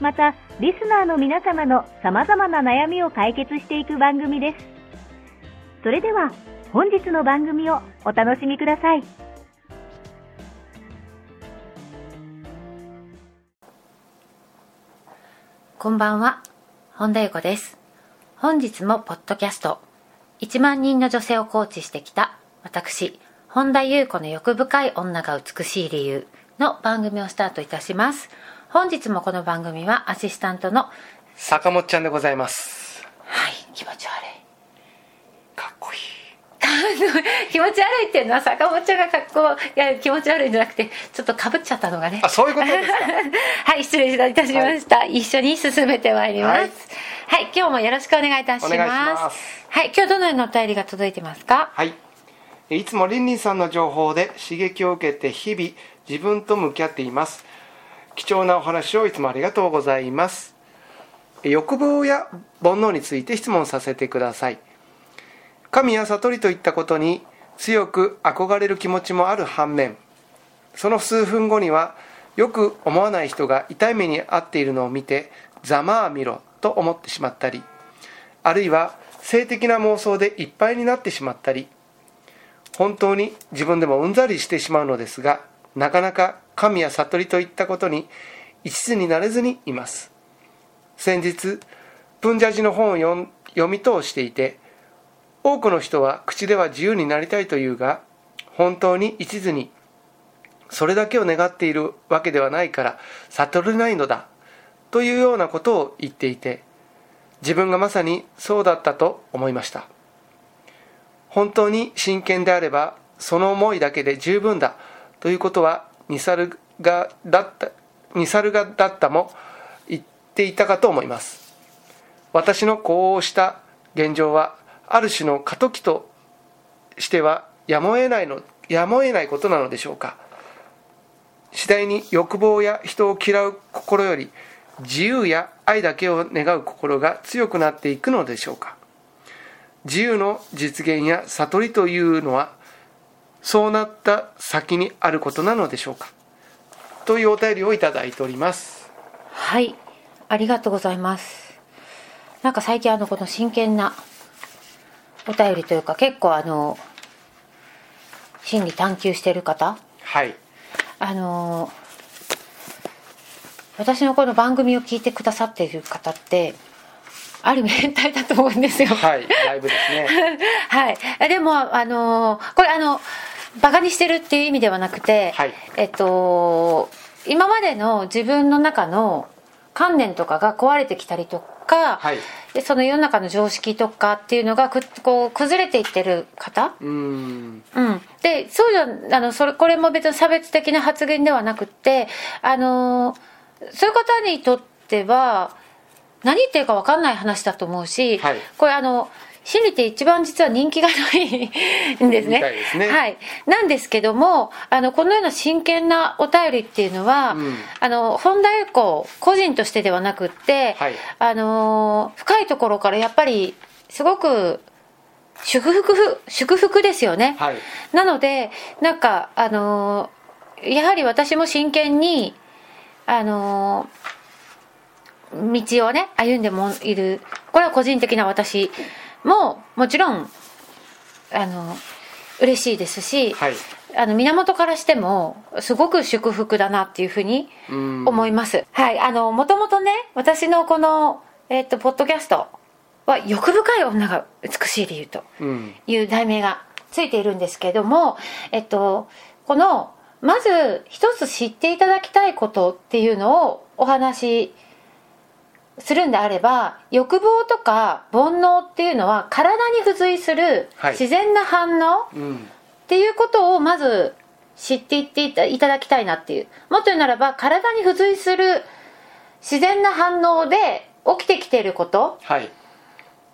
また、リスナーの皆様の様々な悩みを解決していく番組です。それでは、本日の番組をお楽しみください。こんばんは、本田由子です。本日もポッドキャスト、1万人の女性をコーチしてきた私、本田優子の欲深い女が美しい理由の番組をスタートいたします。本日もこの番組はアシスタントの、坂本ちゃんでございます。はい、気持ち悪い。かっこいい。気持ち悪いっていうのは坂本ちゃんが格好いや気持ち悪いんじゃなくてちょっとかぶっちゃったのがね。あそういうことですか？はい失礼いたしました、一緒に進めてまいります。はい。はい、今日もよろしくお願いいたします。お願いします。はい今日どのようなお便りが届いてますか？はい。いつもりんりんさんの情報で刺激を受けて日々自分と向き合っています貴重なお話をいつもありがとうございます。欲望や煩悩について質問させてください。神や悟りといったことに強く憧れる気持ちもある反面その数分後にはよく思わない人が痛い目に遭っているのを見てざまあ見ろと思ってしまったりあるいは性的な妄想でいっぱいになってしまったり本当に自分でもうんざりしてしまうのですがなかなか神や悟りといったことに一途になれずにいます。先日プンジャジの本を読み通していて多くの人は口では自由になりたいというが本当に一途にそれだけを願っているわけではないから悟れないのだというようなことを言っていて自分がまさにそうだったと思いました。本当に真剣であればその思いだけで十分だということはニサルガだったニサルガだったも言っていたかと思います。私のこうした現状はある種の過渡期としてはやむを得ないのやむを得ないことなのでしょうか。次第に欲望や人を嫌う心より自由や愛だけを願う心が強くなっていくのでしょうか。自由の実現や悟りというのはそうなった先にあることなのでしょうか？というお便りをいただいております。はい。ありがとうございます。なんか最近あのこの真剣なお便りというか結構あの心理探求してる方？はい。あの私のこの番組を聞いてくださっている方ってある意味変態だと思うんですよ。はい。だいぶですね。はい。でもあのこれあのバカにしてるっていう意味ではなくて、はい。えっと今までの自分の中の観念とかが壊れてきたりとか、はい。でその世の中の常識とかっていうのがくこう崩れていってる方？うーん。うん、でそうじゃあのそれこれも別に差別的な発言ではなくってあのそういう方にとっては何言ってるか分かんない話だと思うし、はい。これあの心理って一番実は人気がないんですね。すね。はい、なんですけどもあのこのような真剣なお便りっていうのは、うん。あの本田裕子個人としてではなくって、はい。あの深いところからやっぱりすごく祝福祝福ですよね、はい。なのでなんかあのーやはり私も真剣にあのー道をね歩んでもいる。これは個人的な私ももちろんあの嬉しいですし、はい。あの源からしてもすごく祝福だなっていうふうに思います、はい。あのもともとね私のこの、えっとポッドキャストは欲深い女が美しい理由とうん。いう題名がついているんですけども、えっと、このまず一つ知っていただきたいことっていうのをお話しするんであれば欲望とか煩悩っていうのは体に付随するはい。自然な反応うん。っていうことをまず知っていっていただきたいなっていう。もっと言うならば体に付随する自然な反応で起きてきていることはい。っ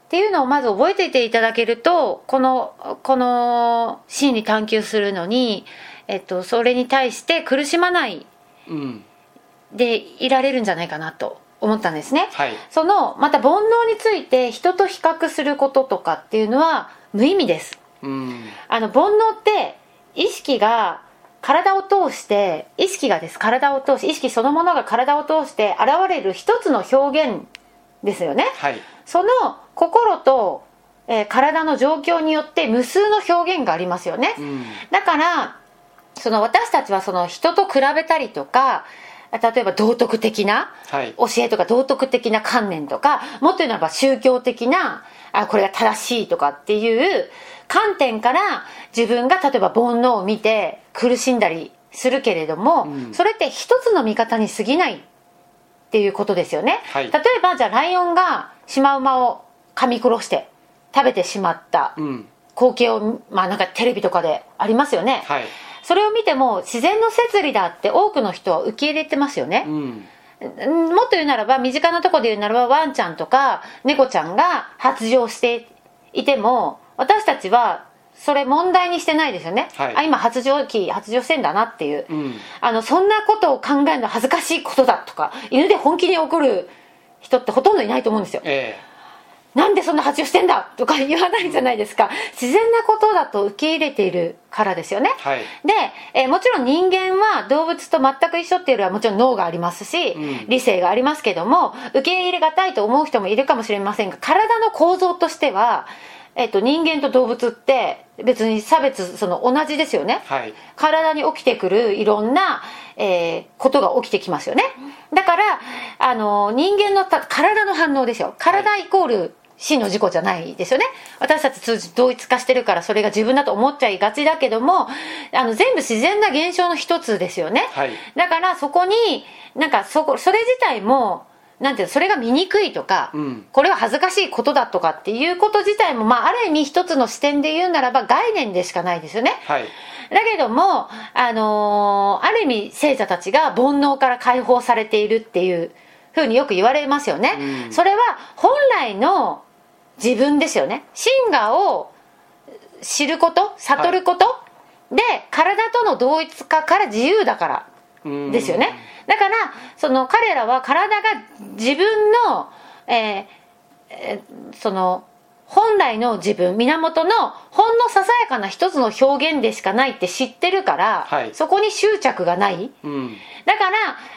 ていうのをまず覚えていていただけるとこのこの心理探求するのに、えっと、それに対して苦しまないうん。でいられるんじゃないかなと思ったんですね。はいそのまた煩悩について人と比較することとかっていうのは無意味です。うんあの煩悩って意識が体を通して意識がです体を通し意識そのものが体を通して現れる一つの表現ですよね。はいその心と、えー体の状況によって無数の表現がありますよね、うんだからその私たちはその人と比べたりとか例えば道徳的なはい。教えとか道徳的な観念とかもっと言うならば宗教的なあこれが正しいとかっていう観点から自分が例えば煩悩を見て苦しんだりするけれども、うん。それって一つの見方に過ぎないっていうことですよね、はい。例えばじゃあライオンがシマウマを噛み殺して食べてしまったうん。光景をまあなんかテレビとかでありますよね、はいそれを見ても自然の摂理だって多くの人は受け入れてますよね、うん。うんもっと言うならば身近なところで言うならばワンちゃんとか猫ちゃんが発情していても私たちはそれ問題にしてないですよね、はい。あ今発情期発情してんだなっていう、うん。あのそんなことを考えるのは恥ずかしいことだとか犬で本気に怒る人ってほとんどいないと思うんですよ。えなんでそんな発情してんだ？とか言わないじゃないですか。自然なことだと受け入れているからですよね。えはい。で、えーもちろん人間は動物と全く一緒っていうよりはもちろん脳がありますし、うん。理性がありますけども受け入れがたいと思う人もいるかもしれませんが体の構造としては、えっと人間と動物って別に差別その同じですよね。はい。体に起きてくるいろんな、えーことが起きてきますよね。だからあの人間のた体の反応ですよ。体イコール死の事故じゃないですよね。私たち通じ同一化してるからそれが自分だと思っちゃいがちだけどもあの全部自然な現象の一つですよね、はい。だからそこになんかそこそれ自体もなんていうのそれが見にくいとか、うん。これは恥ずかしいことだとかっていうこと自体も、まあ、ある意味一つの視点で言うならば概念でしかないですよね。はい。だけども、あのーある意味聖者たちが煩悩から解放されているっていうふうによく言われますよね、うん。それは本来の自分ですよね。真我を知ること悟ること、で体との同一化から自由だからうんですよね。だからその彼らは体が自分の、えーえーその本来の自分源のほんのささやかな一つの表現でしかないって知ってるから、はい。そこに執着がない。うん。だか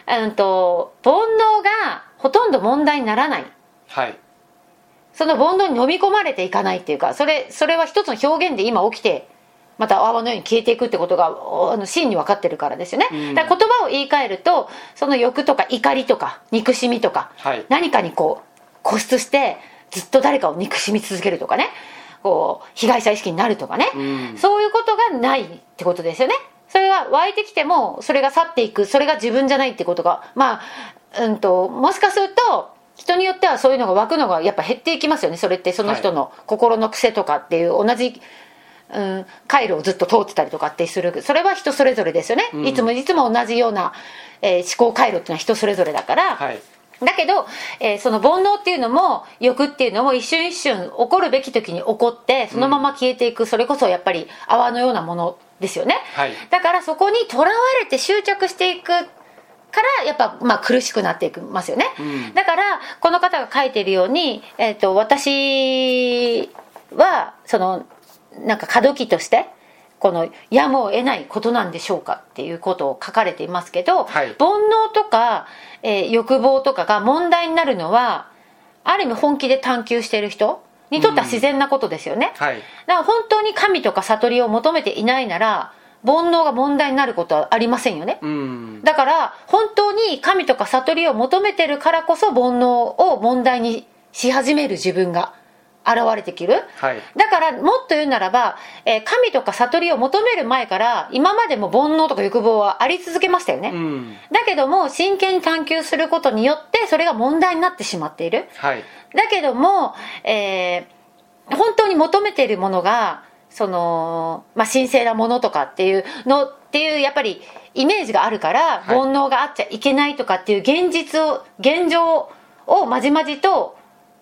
ら、うん、と煩悩がほとんど問題にならない。はいその煩悩に飲み込まれていかないっていうかそれそれは一つの表現で今起きてまた泡のように消えていくってことがおあの真に分かってるからですよね、うん。だから言葉を言い換えるとその欲とか怒りとか憎しみとか、はい。何かにこう固執してずっと誰かを憎しみ続けるとかね。こう被害者意識になるとかね、うん。そういうことがないってことですよね。それが湧いてきてもそれが去っていくそれが自分じゃないってことがまあうんともしかすると人によってはそういうのが湧くのがやっぱ減っていきますよね。それってその人の心の癖とかっていう同じ、うん、回路をずっと通ってたりとかってする。それは人それぞれですよね、うん。いつもいつも同じような、えー思考回路っていうのは人それぞれだから、はい。だけど、えーその煩悩っていうのも欲っていうのも一瞬一瞬起こるべき時に起こってそのまま消えていく、それこそやっぱり泡のようなものですよね、はい。だからそこにとらわれて執着していくからやっぱ、まあ、苦しくなっていきますよね、うん。だからこの方が書いてるように、えー、と私はそのなんか過渡期としてこのやむを得ないことなんでしょうかっていうことを書かれていますけど、はい。煩悩とか、えー欲望とかが問題になるのはある意味本気で探求している人にとっては自然なことですよね、はい。だから本当に神とか悟りを求めていないなら煩悩が問題になることはありませんよね、うん。だから本当に神とか悟りを求めてるからこそ煩悩を問題にし始める自分が現れてきる。はい。だからもっと言うならば、えー神とか悟りを求める前から今までも煩悩とか欲望はあり続けましたよね、うん。だけども真剣に探求することによってそれが問題になってしまっている。はい。だけども、えー本当に求めているものがその、まあ、神聖なものとかっていうのっていうやっぱりイメージがあるから、はい。煩悩があっちゃいけないとかっていう現実を現状をまじまじと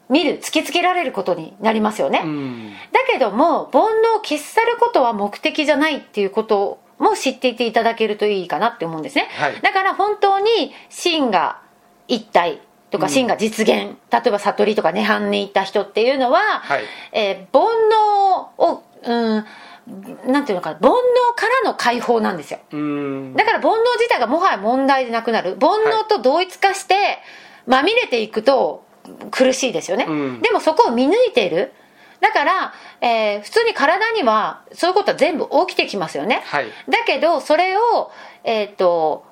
見る突きつけられることになりますよね、うん。だけども煩悩を消し去ることは目的じゃないっていうことも知っていていただけるといいかなって思うんですね、はい。だから本当に真が一体とかうん。真が実現、例えば悟りとか涅槃に行った人っていうのは、はい。えー煩悩をうん。なんていうのかな煩悩からの解放なんですよ。うん。だから煩悩自体がもはや問題でなくなる。煩悩と同一化してまみれていくと苦しいですよね、うん。でもそこを見抜いている。だから、えー普通に体にはそういうことは全部起きてきますよね、はい。だけどそれをえっ、と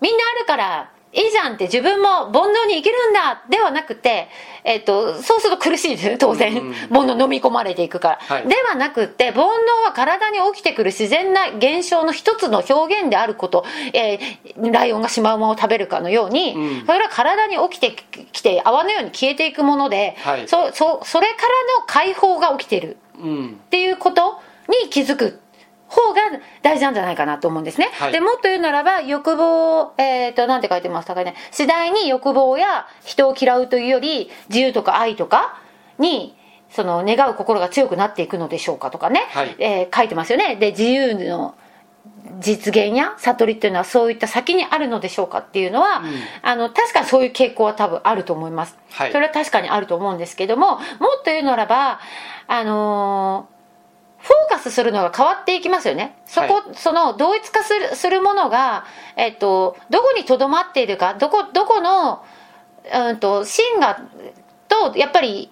みんなあるからいいじゃんって自分も煩悩に生きるんだではなくて、えっとそうすると苦しいです。よ当然、うん。煩悩飲み込まれていくから、はい。ではなくって煩悩は体に起きてくる自然な現象の一つの表現であること、えーライオンがシマウマを食べるかのように、うん。それは体に起きてきて泡のように消えていくもので、はい。そそそれからの解放が起きてる。うん。っていうことに気づく方が大事なんじゃないかなと思うんですね、はい。でもっと言うならば欲望えっ、となんて書いてましたかね。次第に欲望や人を嫌うというより自由とか愛とかにその願う心が強くなっていくのでしょうかとかね、はい。えー書いてますよね。で自由の実現や悟りっていうのはそういった先にあるのでしょうかっていうのは、ん。あの確かにそういう傾向は多分あると思います、はい。それは確かにあると思うんですけどももっと言うならばあのーフォーカスするのが変わっていきますよね。そこ、はその同一化するするものが、えっと、どこにとどまっているかどこどこの、うん、と真がとやっぱり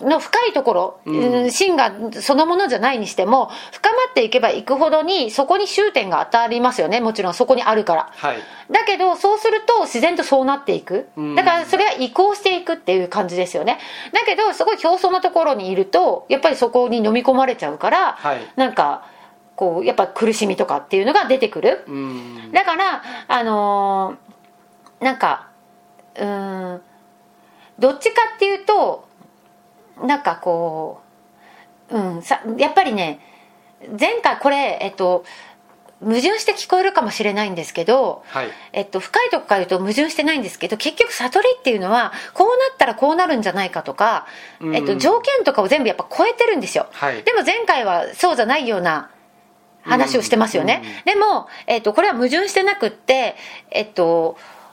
の深いところ、うん。うん真がそのものじゃないにしても深まっていけばいくほどにそこに終点が当たりますよね。もちろんそこにあるから。はい。だけどそうすると自然とそうなっていく。うん。だからそれは移行していくっていう感じですよね。だけどすごい表層なところにいるとやっぱりそこに飲み込まれちゃうから、はい。なんかこうやっぱ苦しみとかっていうのが出てくる。うん。だからあのーなんかうーんどっちかっていうとなんかこううんさやっぱりね前回これえっと矛盾して聞こえるかもしれないんですけど、はい。えっと、深いとこから言うと矛盾してないんですけど結局悟りっていうのはこうなったらこうなるんじゃないかとか、うん。えっと、条件とかを全部やっぱ超えてるんですよ、はい。でも前回はそうじゃないような話をしてますよね、でも、えっと、これは矛盾してなくってえっとえ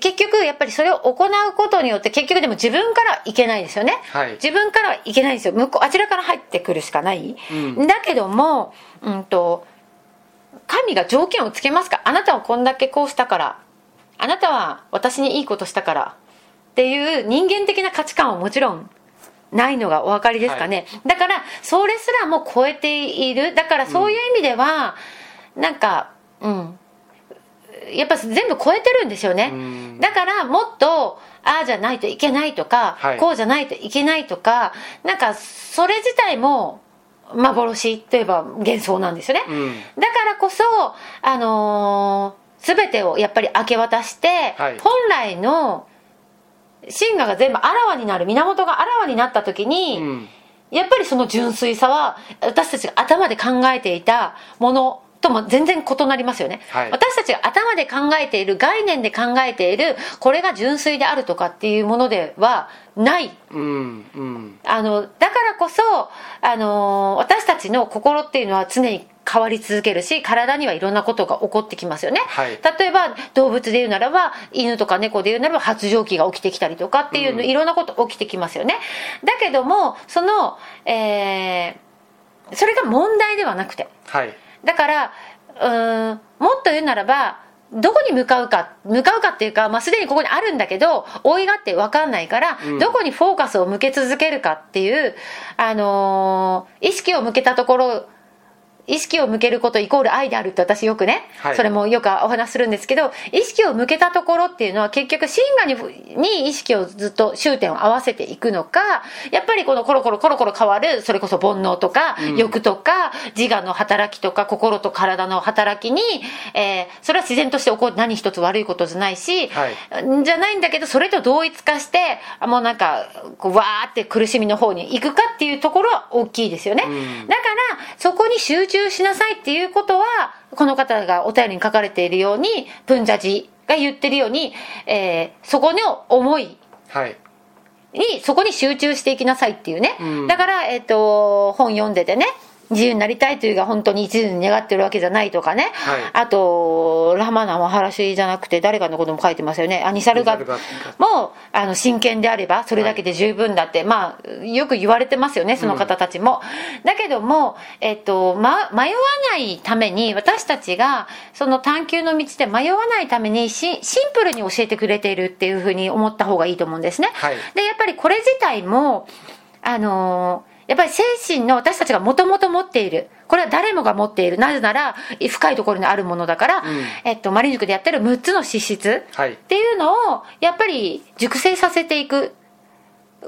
結局やっぱりそれを行うことによって結局でも自分からいけないですよね、はい。自分からはいけないんですよ。向こうあちらから入ってくるしかない、うん。だけどもうんと神が条件をつけますか。あなたはこんだけこうしたから。あなたは私にいいことしたからっていう人間的な価値観はもちろんないのがお分かりですかね、だからそれすらも超えている。だからそういう意味では、なんかうんやっぱ全部超えてるんですよね、うん。だからもっとああじゃないといけないとか、はい。こうじゃないといけないとかなんかそれ自体も幻といえば幻想なんですよね、うん。だからこそあのー全てをやっぱり明け渡して、はい。本来の真我が全部あらわになる源があらわになった時に、うん。やっぱりその純粋さは私たちが頭で考えていたものとも全然異なりますよね、はい。私たちが頭で考えている概念で考えているこれが純粋であるとかっていうものではない。うんうん。あのだからこそ、あのー私たちの心っていうのは常に変わり続けるし体にはいろんなことが起こってきますよね、はい。例えば動物で言うならば犬とか猫で言うならば発情期が起きてきたりとかっていうの、うん。いろんなこと起きてきますよね。だけどもその、えーそれが問題ではなくてはいだからうーんもっと言うならばどこに向かうか向かうかっていうか、まあ、すでにここにあるんだけど追いがって分かんないから、うん。どこにフォーカスを向け続けるかっていう、あのー意識を向けたところ意識を向けることイコール愛であるって私よくね、はい。それもよくお話しするんですけど意識を向けたところっていうのは結局真我にに意識をずっと終点を合わせていくのかやっぱりこのコロコロコロコロ変わるそれこそ煩悩とか、欲とか自我の働きとか心と体の働きに、えーそれは自然として起こる何一つ悪いことじゃないし、はい。じゃないんだけどそれと同一化してあもうなんかこうわーって苦しみの方に行くかっていうところは大きいですよね、ん。だからそこに集中しなさいっていうことはこの方がお便りに書かれているようにプンジャジが言ってるように、えーそこの思いはい。にそこに集中していきなさいっていうね、うん。だから、えっと本読んでてね自由になりたいというが本当に一途に願ってるわけじゃないとかね、はい。あとラマナも話じゃなくて誰かのことも書いてますよね。アニサルガもあの真剣であればそれだけで十分だって、まあよく言われてますよねその方たちも、だけども、えっとま、迷わないために私たちがその探求の道で迷わないためにシシンプルに教えてくれているっていうふうに思った方がいいと思うんですね、はい。でやっぱりこれ自体もあのーやっぱり精神の私たちがもともと持っている。これは誰もが持っている。なぜなら深いところにあるものだから、えっと、マリン塾でやってる6つの資質はい。っていうのをやっぱり熟成させていく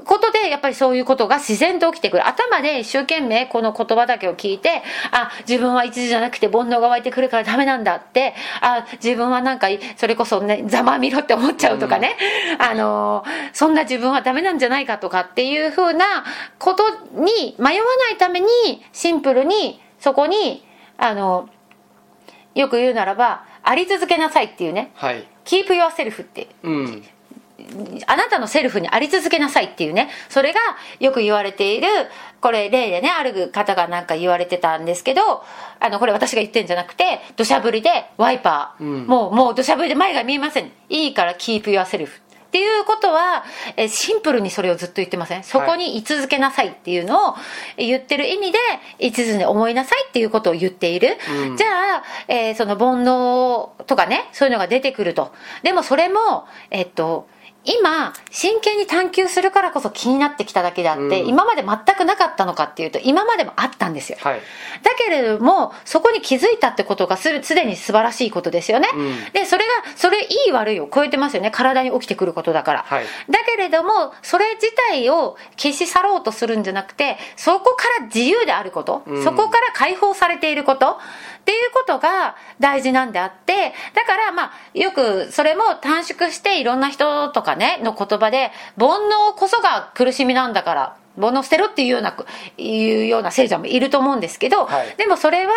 ことでやっぱりそういうことが自然と起きてくる。頭で一生懸命この言葉だけを聞いてあ自分は一途じゃなくて煩悩が湧いてくるからダメなんだってあ自分はなんかそれこそねざまみろって思っちゃうとかね、あのそんな自分はダメなんじゃないかとかっていうふうなことに迷わないためにシンプルにそこにあのよく言うならばあり続けなさいっていうね。はい。キープ yourself って。うんあなたのセルフにあり続けなさいっていうねそれがよく言われているこれ例でねある方がなんか言われてたんですけどあのこれ私が言ってんじゃなくて土砂降りでワイパー、うん。もうもう土砂降りで前が見えません。いいからキープ yourself っていうことはえシンプルにそれをずっと言ってません。そこに居続けなさいっていうのを言ってる意味で一途に思いなさいっていうことを言っている、うん。じゃあ、えーその煩悩とかねそういうのが出てくると。でもそれもえっと今真剣に探求するからこそ気になってきただけであって、うん。今まで全くなかったのかっていうと今までもあったんですよ。はい。だけれどもそこに気づいたってことがすすでに素晴らしいことですよね、うん。でそれがそれいい悪いを超えてますよね。体に起きてくることだから、はい。だけれどもそれ自体を消し去ろうとするんじゃなくてそこから自由であること、うん。そこから解放されていることっていうことが大事なんであってだからまあよくそれも短縮していろんな人とかねの言葉で煩悩こそが苦しみなんだから煩悩捨てろっていうようないうような聖者もいると思うんですけど、はい。でもそれは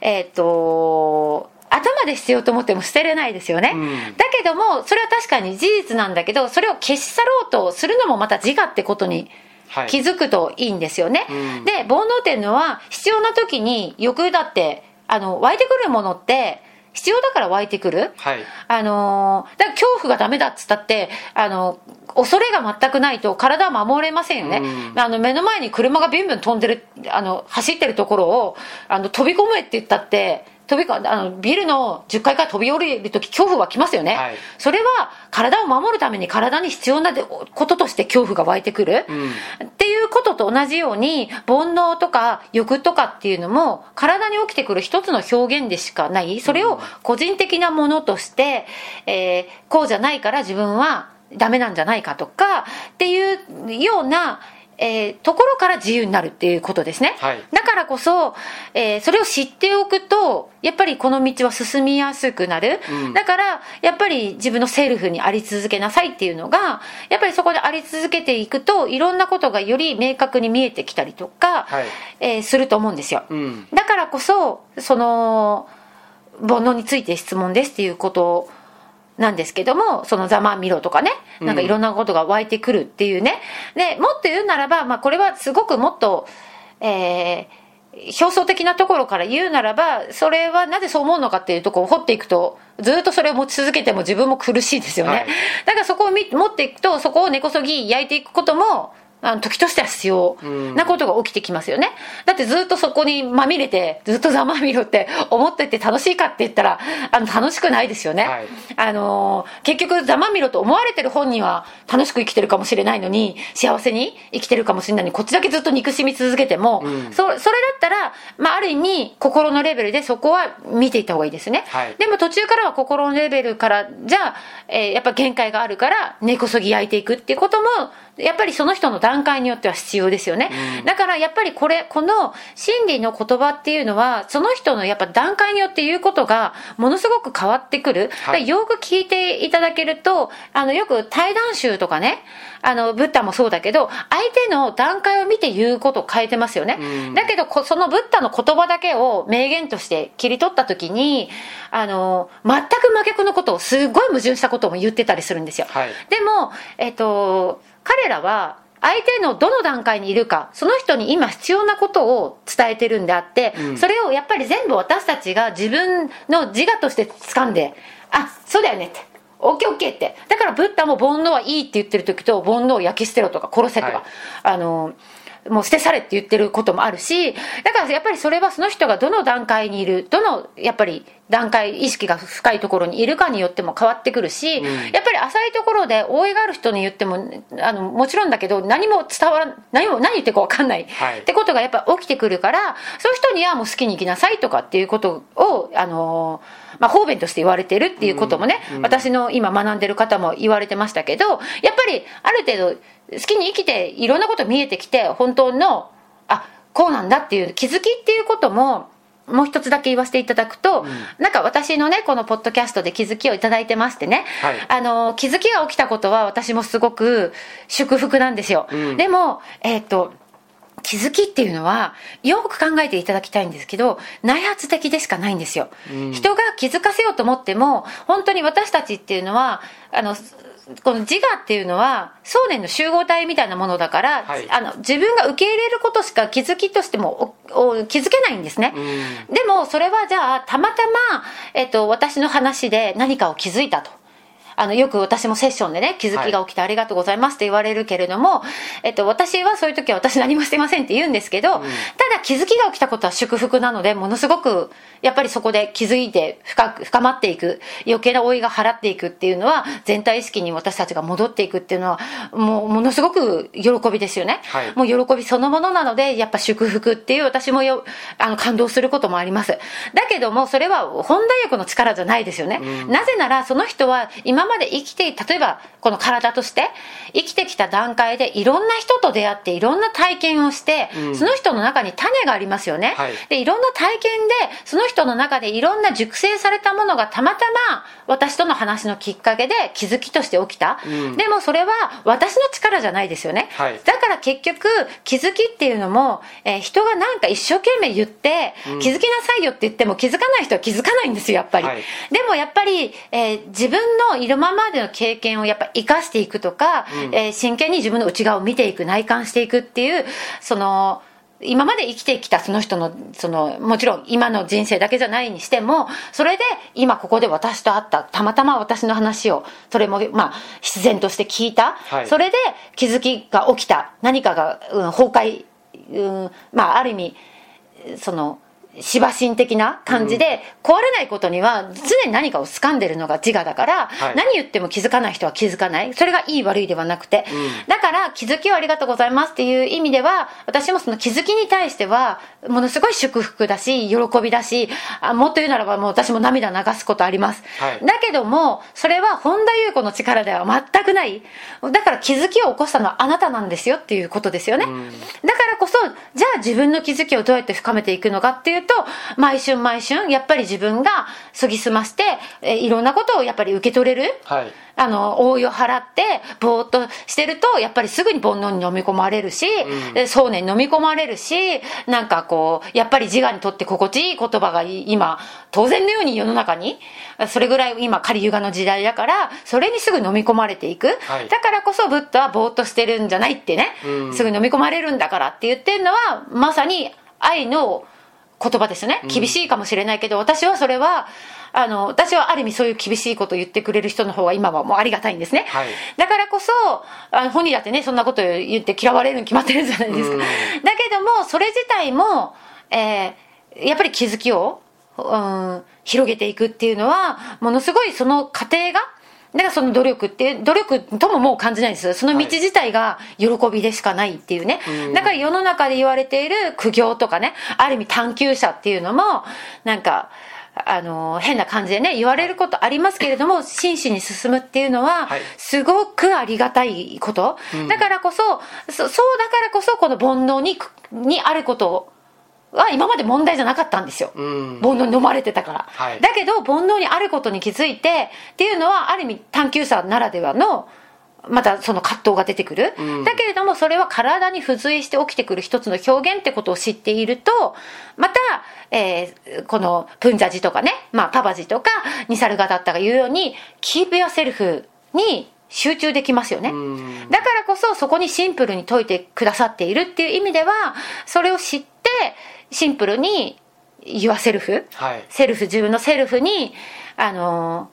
えっ、と頭で捨てようと思っても捨てれないですよね、うん。だけどもそれは確かに事実なんだけどそれを消し去ろうとするのもまた自我ってことにはい。気づくといいんですよね、うん。で煩悩っていうのは必要な時に欲だってあの湧いてくるものって必要だから湧いてくる。はい。あのーだから恐怖がダメだっつったってあの恐れが全くないと体は守れませんよね、うん。あの目の前に車がビュンビュン飛んでるあの走ってるところをあの飛び込めって言ったって飛びこあのビルの10階から飛び降りる時恐怖は来ますよね、はい。それは体を守るために体に必要なでこととして恐怖が湧いてくる、うん。っていうことと同じように煩悩とか欲とかっていうのも体に起きてくる一つの表現でしかない。それを個人的なものとして、えーこうじゃないから自分はダメなんじゃないかとかっていうような、えーところから自由になるっていうことですね、はい。だからこそ、えーそれを知っておくとやっぱりこの道は進みやすくなる、うん。だからやっぱり自分のセルフにあり続けなさいっていうのがやっぱりそこであり続けていくといろんなことがより明確に見えてきたりとか、はい。えーすると思うんですよ、うん。だからこそその煩悩について質問ですっていうことなんですけどもそのざまみろとかねなんかいろんなことが湧いてくるっていうね、でもっと言うならば、まあ、これはすごくもっとえー表層的なところから言うならばそれはなぜそう思うのかっていうところを掘っていくとずっとそれを持ち続けても自分も苦しいですよね、はい。だからそこを見持っていくとそこを根こそぎ焼いていくこともあの時としては必要なことが起きてきますよね。だってずっとそこにまみれて、ずっとざまみろって思ってて楽しいかって言ったら、あの楽しくないですよね。はいあのー結局ざまみろと思われてる本人は楽しく生きてるかもしれないのに、幸せに生きてるかもしれないのに、こっちだけずっと憎しみ続けても、うんそそれだったら、まあある意味心のレベルでそこは見ていった方がいいですね。はいでも途中からは心のレベルから、じゃあ、えーやっぱ限界があるから、根こそぎ焼いていくっていうことも、やっぱりその人の段階によっては必要ですよね。だからやっぱりこれ、この心理の言葉っていうのは、その人のやっぱ段階によって言うことがものすごく変わってくる。だからよく聞いていただけると、あの、よく対談集とかね、あの、ブッダもそうだけど、相手の段階を見て言うことを変えてますよね。うんだけど、こそのブッダの言葉だけを名言として切り取ったときに、あの、全く真逆のことを、すごい矛盾したことも言ってたりするんですよ。はいでも、えっと、彼らは、相手のどの段階にいるか、その人に今必要なことを伝えてるんであって、うんそれをやっぱり全部私たちが自分の自我として掴んで、あ、そうだよねって。オッケーオッケーって。だからブッダも煩悩はいいって言ってる時と、煩悩を焼き捨てろとか殺せとか、はいあの、もう捨て去れって言ってることもあるし、だからやっぱりそれはその人がどの段階にいる、どのやっぱり段階、意識が深いところにいるかによっても変わってくるし、ん。やっぱり浅いところで応援がある人に言っても、あの、もちろんだけど何も伝わら、何も、何言ってるか分かんない、はい。ってことがやっぱ起きてくるから、そういう人にはもう好きに生きなさいとかっていうことを、あのまあ、方便として言われてるっていうこともね、私の今学んでる方も言われてましたけど、やっぱりある程度好きに生きていろんなこと見えてきて、本当の、あ、こうなんだっていう気づきっていうことも、もう一つだけ言わせていただくと、なんか私のね、このポッドキャストで気づきをいただいてましてね、はいあの、気づきが起きたことは私もすごく祝福なんですよ。うんでも、えっ、と、気づきっていうのは、よく考えていただきたいんですけど、内発的でしかないんですよ。うん人が気づかせようと思っても、本当に私たちっていうのは、あの、この自我っていうのは、想念の集合体みたいなものだから、はいあの、自分が受け入れることしか気づきとしてもおお気づけないんですね。うんでも、それはじゃあ、たまたま、えっと、私の話で何かを気づいたと。あの、よく私もセッションでね、気づきが起きてありがとうございますって言われるけれども、えっと、私はそういう時は私何もしてませんって言うんですけど、ただ気づきが起きたことは祝福なので、ものすごく、やっぱりそこで気づいて深く、深まっていく、余計な老いが払っていくっていうのは、全体意識に私たちが戻っていくっていうのは、もう、ものすごく喜びですよね。はいもう喜びそのものなので、やっぱ祝福っていう私もよ、あの、感動することもあります。だけども、それは本大欲の力じゃないですよね。なぜなら、その人は今まで生きて、例えば、この体として、生きてきた段階でいろんな人と出会って、いろんな体験をして、うん。その人の中に種がありますよね。はい。で、いろんな体験で、その人の中でいろんな熟成されたものがたまたま、私との話のきっかけで気づきとして起きた。うん。でもそれは私の力じゃないですよね。はい。だから結局気づきっていうのも、えー人がなんか一生懸命言って、うん。気づきなさいよって言っても気づかない人は気づかないんですよやっぱり、はい。でもやっぱり、えー自分のいるままでの経験をやっぱ生かしていくとか、うん。えー真剣に自分の内側を見ていく内観していくっていうその今まで生きてきたその人の、その、もちろん今の人生だけじゃないにしても、それで今ここで私と会った、たまたま私の話を、それも、まあ、必然として聞いた、はい。それで気づきが起きた、何かが、うん、崩壊、うん、まあ、ある意味、その、芝神的な感じで、壊れないことには常に何かを掴んでるのが自我だから、はい何言っても気づかない人は気づかない。それがいい悪いではなくて。うんだから気づきをありがとうございますっていう意味では、私もその気づきに対しては、ものすごい祝福だし、喜びだし、あもっと言うならばもう私も涙流すことあります。はいだけども、それは本田裕子の力では全くない。だから気づきを起こしたのはあなたなんですよっていうことですよね。うんだからこそ、じゃあ自分の気づきをどうやって深めていくのかっていうと、毎春毎春、やっぱり自分が研ぎ澄まして、えーいろんなことをやっぱり受け取れる。はいあの、応いを払って、ぼーっとしてると、やっぱりすぐに煩悩に飲み込まれるし、う想念に飲み込まれるし、なんかこう、やっぱり自我にとって心地いい言葉がい今、当然のように世の中に、それぐらい今、仮ユガの時代だから、それにすぐ飲み込まれていく。はいだからこそ、ブッダはぼーっとしてるんじゃないってね、うんすぐ飲み込まれるんだからって言ってるのは、まさに愛の言葉ですよね。厳しいかもしれないけど、私はそれは、あの、私はある意味そういう厳しいことを言ってくれる人の方が今はもうありがたいんですね。はいだからこそ、あの本人だってね、そんなこと言って嫌われるに決まってるじゃないですか。うんだけども、それ自体も、えーやっぱり気づきを、うん、広げていくっていうのは、ものすごいその過程が、だからその努力っていう、努力とももう感じないんです。その道自体が喜びでしかないっていうね。うんだから世の中で言われている苦行とかね、ある意味探求者っていうのも、なんか、あの、変な感じでね、言われることありますけれども、真摯に進むっていうのははい、すごくありがたいこと。うんだからこそ、そそうだからこそ、この煩悩に、にあることは今まで問題じゃなかったんですよ。うん。煩悩に飲まれてたから、はい。だけど煩悩にあることに気づいてっていうのはある意味探求者ならではのまたその葛藤が出てくる、うん。だけれどもそれは体に付随して起きてくる一つの表現ってことを知っているとまた、えーこのプンジャジとかね、まあ、パバジとかニサルガだったが言うようにキープヨセルフに集中できますよね、うん。だからこそそこにシンプルに解いてくださっているっていう意味ではそれを知ってシンプルに言わセルフはい。セルフ自分のセルフにあの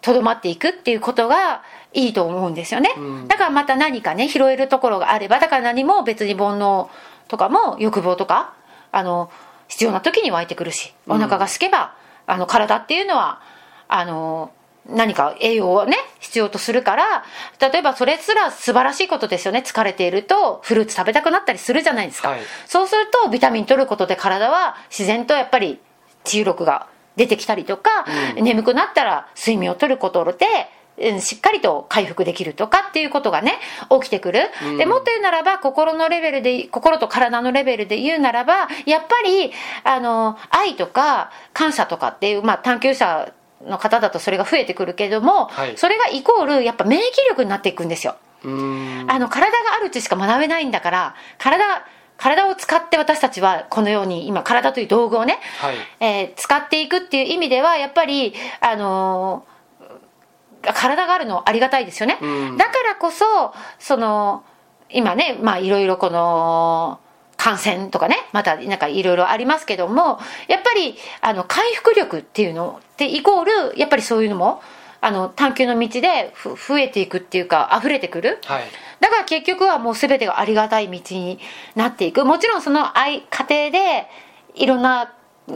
とどまっていくっていうことがいいと思うんですよね、うん。だからまた何かね拾えるところがあればだから何も別に煩悩とかも欲望とかあの必要な時に湧いてくるしお腹が空けば、あの体っていうのはあの何か栄養をね必要とするから例えばそれすら素晴らしいことですよね。疲れているとフルーツ食べたくなったりするじゃないですか、はい。そうするとビタミン取ることで体は自然とやっぱり治癒力が出てきたりとか、うん。眠くなったら睡眠をとることでうんしっかりと回復できるとかっていうことがね起きてくる、うん。でもっと言うならば心のレベルで心と体のレベルで言うならばやっぱりあの愛とか感謝とかっていう、まあ、探求者の方だとそれが増えてくるけども、はい。それがイコールやっぱ免疫力になっていくんですよ。うん。あの体があるうちしか学べないんだから体体を使って私たちはこのように今体という道具をね、はい。えー使っていくっていう意味ではやっぱりあのー体があるのありがたいですよね、うん。だからこそその今ねまあいろいろこの感染とかねまたなんかいろいろありますけどもやっぱりあの回復力っていうのってイコールやっぱりそういうのもあの探求の道でふ増えていくっていうか溢れてくる。はい。だから結局はもう全てがありがたい道になっていく。もちろんその愛過程でいろんな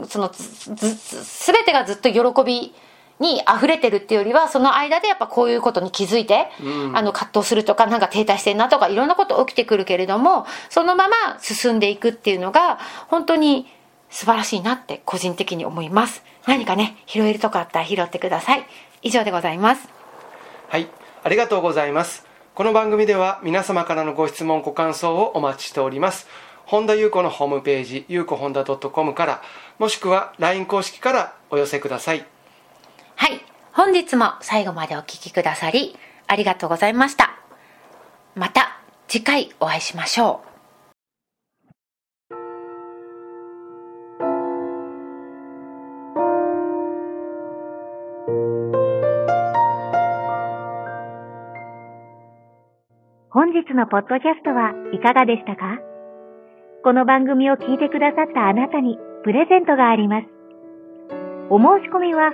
その全てがずっと喜びに溢れてるっていうよりはその間でやっぱこういうことに気づいて、うんあの葛藤するとかなんか停滞してんなとかいろんなこと起きてくるけれどもそのまま進んでいくっていうのが本当に素晴らしいなって個人的に思います何かね拾えるとこあったら拾ってください以上でございますはい、ありがとうございます。この番組では皆様からのご質問、ご感想をお待ちしております。本田裕子のホームページ、ゆうこ本田 .com から、もしくは LINE 公式からお寄せください。はい。本日も最後までお聞きくださり、ありがとうございました。また次回お会いしましょう。本日のポッドキャストはいかがでしたか？この番組を聞いてくださったあなたにプレゼントがあります。お申し込みは、